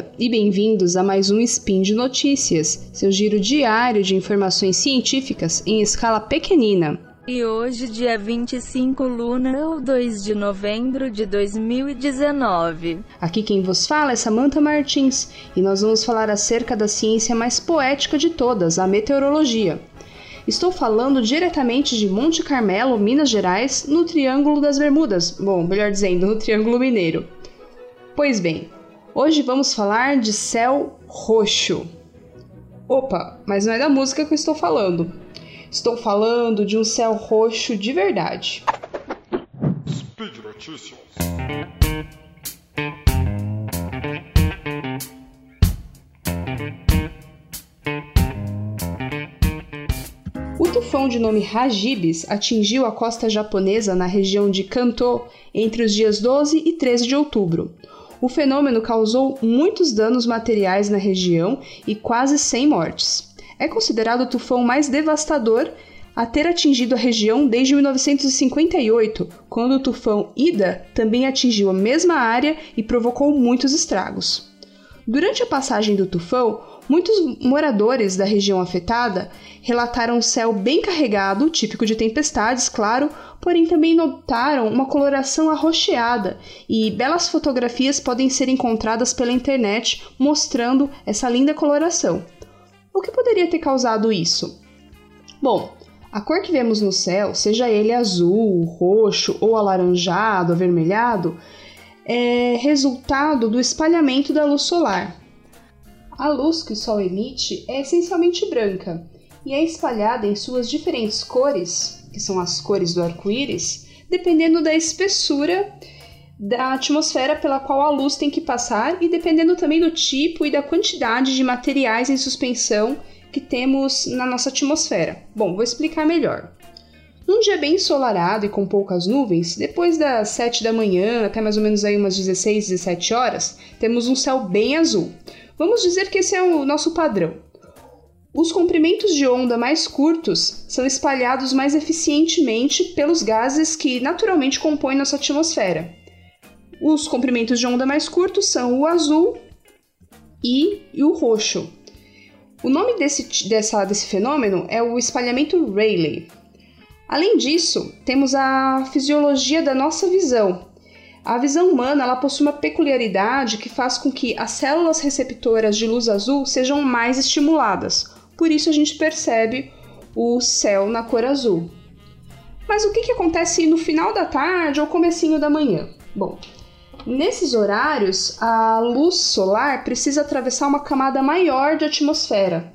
dia e bem-vindos a mais um Spin de Notícias, seu giro diário de informações científicas em escala pequenina. E hoje, dia 25 Luna, ou 2 de novembro de 2019. Aqui quem vos fala é Samantha Martins e nós vamos falar acerca da ciência mais poética de todas, a meteorologia. Estou falando diretamente de Monte Carmelo, Minas Gerais, no Triângulo das Bermudas. Bom, melhor dizendo, no Triângulo Mineiro. Pois bem, hoje vamos falar de céu roxo. Opa, mas não é da música que eu estou falando. Estou falando de um céu roxo de verdade. Speed Notícias. O tufão de nome Hagibis atingiu a costa japonesa na região de Kanto entre os dias 12 e 13 de outubro. O fenômeno causou muitos danos materiais na região e quase 100 mortes. É considerado o tufão mais devastador a ter atingido a região desde 1958, quando o tufão Ida também atingiu a mesma área e provocou muitos estragos. Durante a passagem do tufão, muitos moradores da região afetada relataram um céu bem carregado, típico de tempestades, claro, porém também notaram uma coloração arroxeada e belas fotografias podem ser encontradas pela internet mostrando essa linda coloração. O que poderia ter causado isso? Bom, a cor que vemos no céu, seja ele azul, roxo ou alaranjado, avermelhado, é resultado do espalhamento da luz solar. A luz que o Sol emite é essencialmente branca e é espalhada em suas diferentes cores, que são as cores do arco-íris, dependendo da espessura da atmosfera pela qual a luz tem que passar e dependendo também do tipo e da quantidade de materiais em suspensão que temos na nossa atmosfera. Bom, vou explicar melhor. Num dia bem ensolarado e com poucas nuvens, depois das 7 da manhã até mais ou menos aí umas 16, 17 horas, temos um céu bem azul. Vamos dizer que esse é o nosso padrão. Os comprimentos de onda mais curtos são espalhados mais eficientemente pelos gases que naturalmente compõem nossa atmosfera. Os comprimentos de onda mais curtos são o azul e, e o roxo. O nome desse, dessa, desse fenômeno é o espalhamento Rayleigh. Além disso, temos a fisiologia da nossa visão, a visão humana ela possui uma peculiaridade que faz com que as células receptoras de luz azul sejam mais estimuladas. Por isso a gente percebe o céu na cor azul. Mas o que, que acontece no final da tarde ou comecinho da manhã? Bom, nesses horários a luz solar precisa atravessar uma camada maior de atmosfera.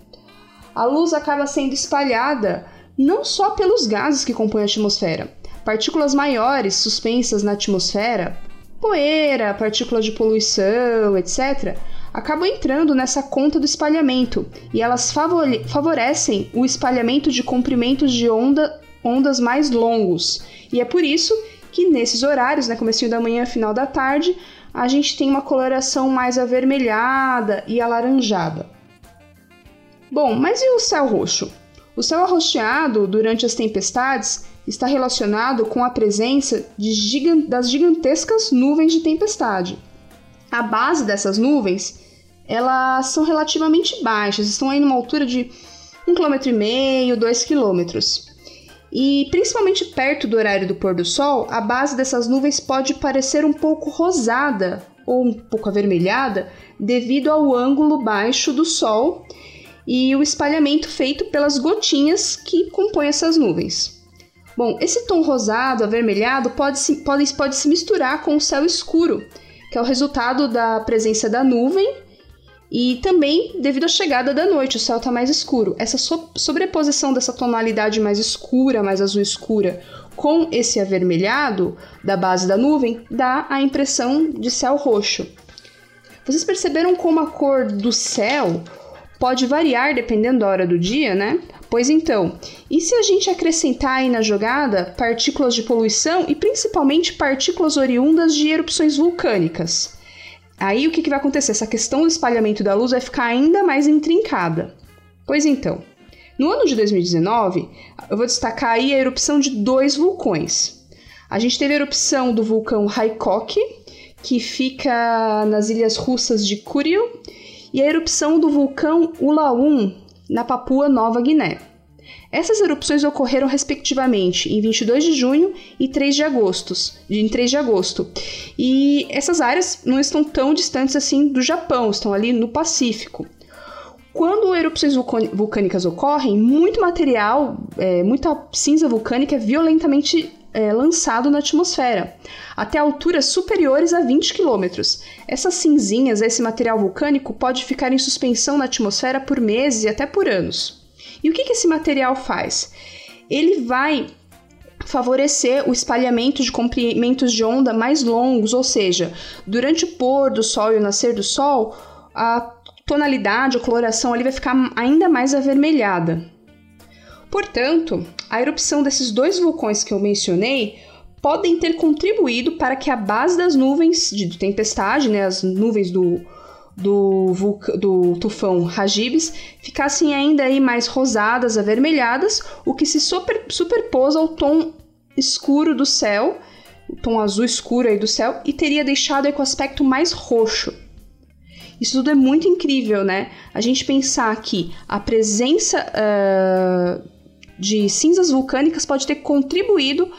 A luz acaba sendo espalhada não só pelos gases que compõem a atmosfera, Partículas maiores suspensas na atmosfera, poeira, partículas de poluição, etc., acabam entrando nessa conta do espalhamento e elas favorecem o espalhamento de comprimentos de onda, ondas mais longos. E é por isso que nesses horários, né, comecinho da manhã, final da tarde, a gente tem uma coloração mais avermelhada e alaranjada. Bom, mas e o céu roxo? O céu arroxeado durante as tempestades está relacionado com a presença gigant das gigantescas nuvens de tempestade. A base dessas nuvens elas são relativamente baixas, estão aí numa altura de 1,5 km, 2 km. E principalmente perto do horário do pôr do sol, a base dessas nuvens pode parecer um pouco rosada ou um pouco avermelhada devido ao ângulo baixo do sol e o espalhamento feito pelas gotinhas que compõem essas nuvens. Bom, esse tom rosado, avermelhado, pode se, pode, pode se misturar com o céu escuro, que é o resultado da presença da nuvem e também devido à chegada da noite, o céu está mais escuro. Essa so sobreposição dessa tonalidade mais escura, mais azul escura, com esse avermelhado da base da nuvem, dá a impressão de céu roxo. Vocês perceberam como a cor do céu pode variar dependendo da hora do dia, né? Pois então, e se a gente acrescentar aí na jogada partículas de poluição e principalmente partículas oriundas de erupções vulcânicas? Aí o que, que vai acontecer? Essa questão do espalhamento da luz vai ficar ainda mais intrincada. Pois então, no ano de 2019, eu vou destacar aí a erupção de dois vulcões. A gente teve a erupção do vulcão Haikok, que fica nas ilhas russas de Kuril, e a erupção do vulcão Ulaum, na Papua Nova Guiné. Essas erupções ocorreram respectivamente em 22 de junho e 3 de agosto, em 3 de agosto. E essas áreas não estão tão distantes assim do Japão, estão ali no Pacífico. Quando erupções vulcânicas ocorrem, muito material, é, muita cinza vulcânica é violentamente é, lançado na atmosfera, até alturas superiores a 20 quilômetros. Essas cinzinhas, esse material vulcânico, pode ficar em suspensão na atmosfera por meses e até por anos. E o que, que esse material faz? Ele vai favorecer o espalhamento de comprimentos de onda mais longos, ou seja, durante o pôr do sol e o nascer do sol, a tonalidade, a coloração ali vai ficar ainda mais avermelhada. Portanto, a erupção desses dois vulcões que eu mencionei podem ter contribuído para que a base das nuvens de tempestade, né, as nuvens do, do, do tufão Rajibes, ficassem ainda aí mais rosadas, avermelhadas, o que se super, superpôs ao tom escuro do céu, o tom azul escuro aí do céu, e teria deixado aí com aspecto mais roxo. Isso tudo é muito incrível, né? A gente pensar que a presença uh, de cinzas vulcânicas pode ter contribuído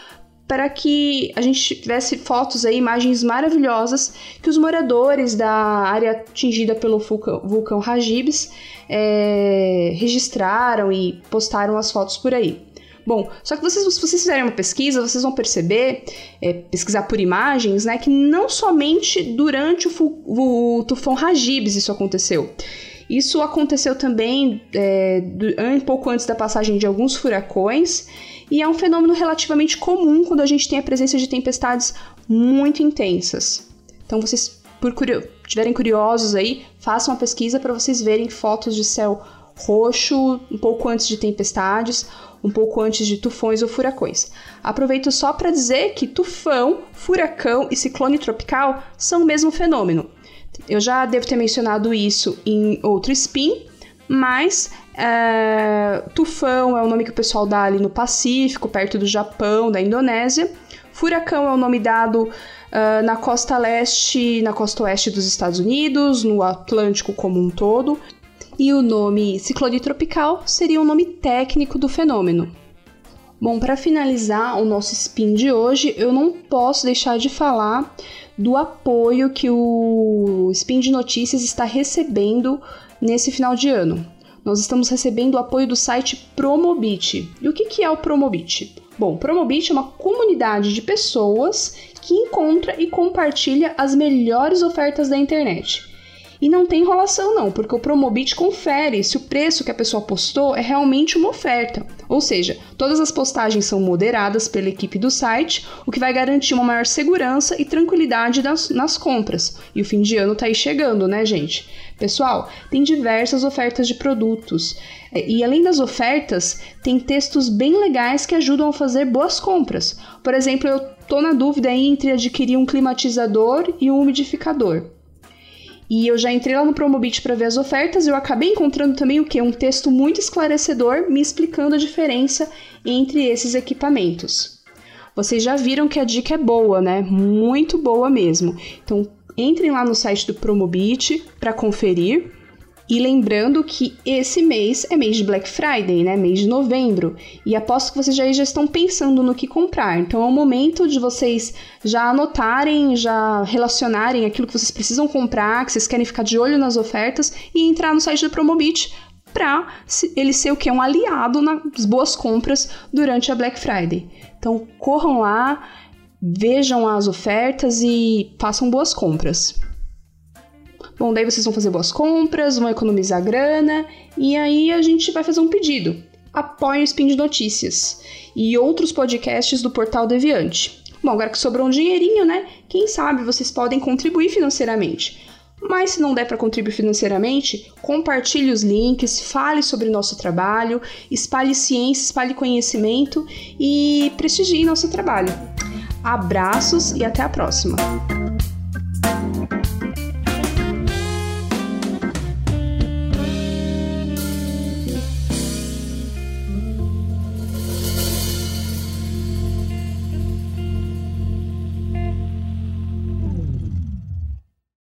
para que a gente tivesse fotos aí, imagens maravilhosas que os moradores da área atingida pelo vulcão, vulcão Rajibes é, registraram e postaram as fotos por aí. Bom, só que vocês, se vocês fizerem uma pesquisa, vocês vão perceber, é, pesquisar por imagens, né, que não somente durante o, o tufão Rajibes isso aconteceu. Isso aconteceu também é, um pouco antes da passagem de alguns furacões e é um fenômeno relativamente comum quando a gente tem a presença de tempestades muito intensas. Então, vocês, por estiverem curiosos aí, façam uma pesquisa para vocês verem fotos de céu roxo um pouco antes de tempestades um pouco antes de tufões ou furacões. Aproveito só para dizer que tufão, furacão e ciclone tropical são o mesmo fenômeno. Eu já devo ter mencionado isso em outro spin, mas é, tufão é o nome que o pessoal dá ali no Pacífico, perto do Japão, da Indonésia. Furacão é o nome dado uh, na costa leste, na costa oeste dos Estados Unidos, no Atlântico como um todo e o nome ciclone tropical seria o nome técnico do fenômeno. Bom, para finalizar o nosso spin de hoje, eu não posso deixar de falar do apoio que o Spin de Notícias está recebendo nesse final de ano. Nós estamos recebendo o apoio do site Promobit. E o que é o Promobit? Bom, Promobit é uma comunidade de pessoas que encontra e compartilha as melhores ofertas da internet. E não tem enrolação não, porque o Promobit confere se o preço que a pessoa postou é realmente uma oferta. Ou seja, todas as postagens são moderadas pela equipe do site, o que vai garantir uma maior segurança e tranquilidade nas, nas compras. E o fim de ano tá aí chegando, né, gente? Pessoal, tem diversas ofertas de produtos. É, e além das ofertas, tem textos bem legais que ajudam a fazer boas compras. Por exemplo, eu tô na dúvida entre adquirir um climatizador e um umidificador. E eu já entrei lá no Promobit para ver as ofertas e eu acabei encontrando também o que? Um texto muito esclarecedor me explicando a diferença entre esses equipamentos. Vocês já viram que a dica é boa, né? Muito boa mesmo. Então, entrem lá no site do Promobit para conferir. E lembrando que esse mês é mês de Black Friday, né? Mês de novembro. E aposto que vocês já, já estão pensando no que comprar. Então é o momento de vocês já anotarem, já relacionarem aquilo que vocês precisam comprar, que vocês querem ficar de olho nas ofertas e entrar no site do Promobit para ele ser o que? Um aliado nas boas compras durante a Black Friday. Então corram lá, vejam as ofertas e façam boas compras. Bom, daí vocês vão fazer boas compras, vão economizar grana e aí a gente vai fazer um pedido. Apoie o Spin de Notícias e outros podcasts do Portal Deviante. Bom, agora que sobrou um dinheirinho, né? Quem sabe vocês podem contribuir financeiramente. Mas se não der para contribuir financeiramente, compartilhe os links, fale sobre nosso trabalho, espalhe ciência, espalhe conhecimento e prestigie nosso trabalho. Abraços e até a próxima!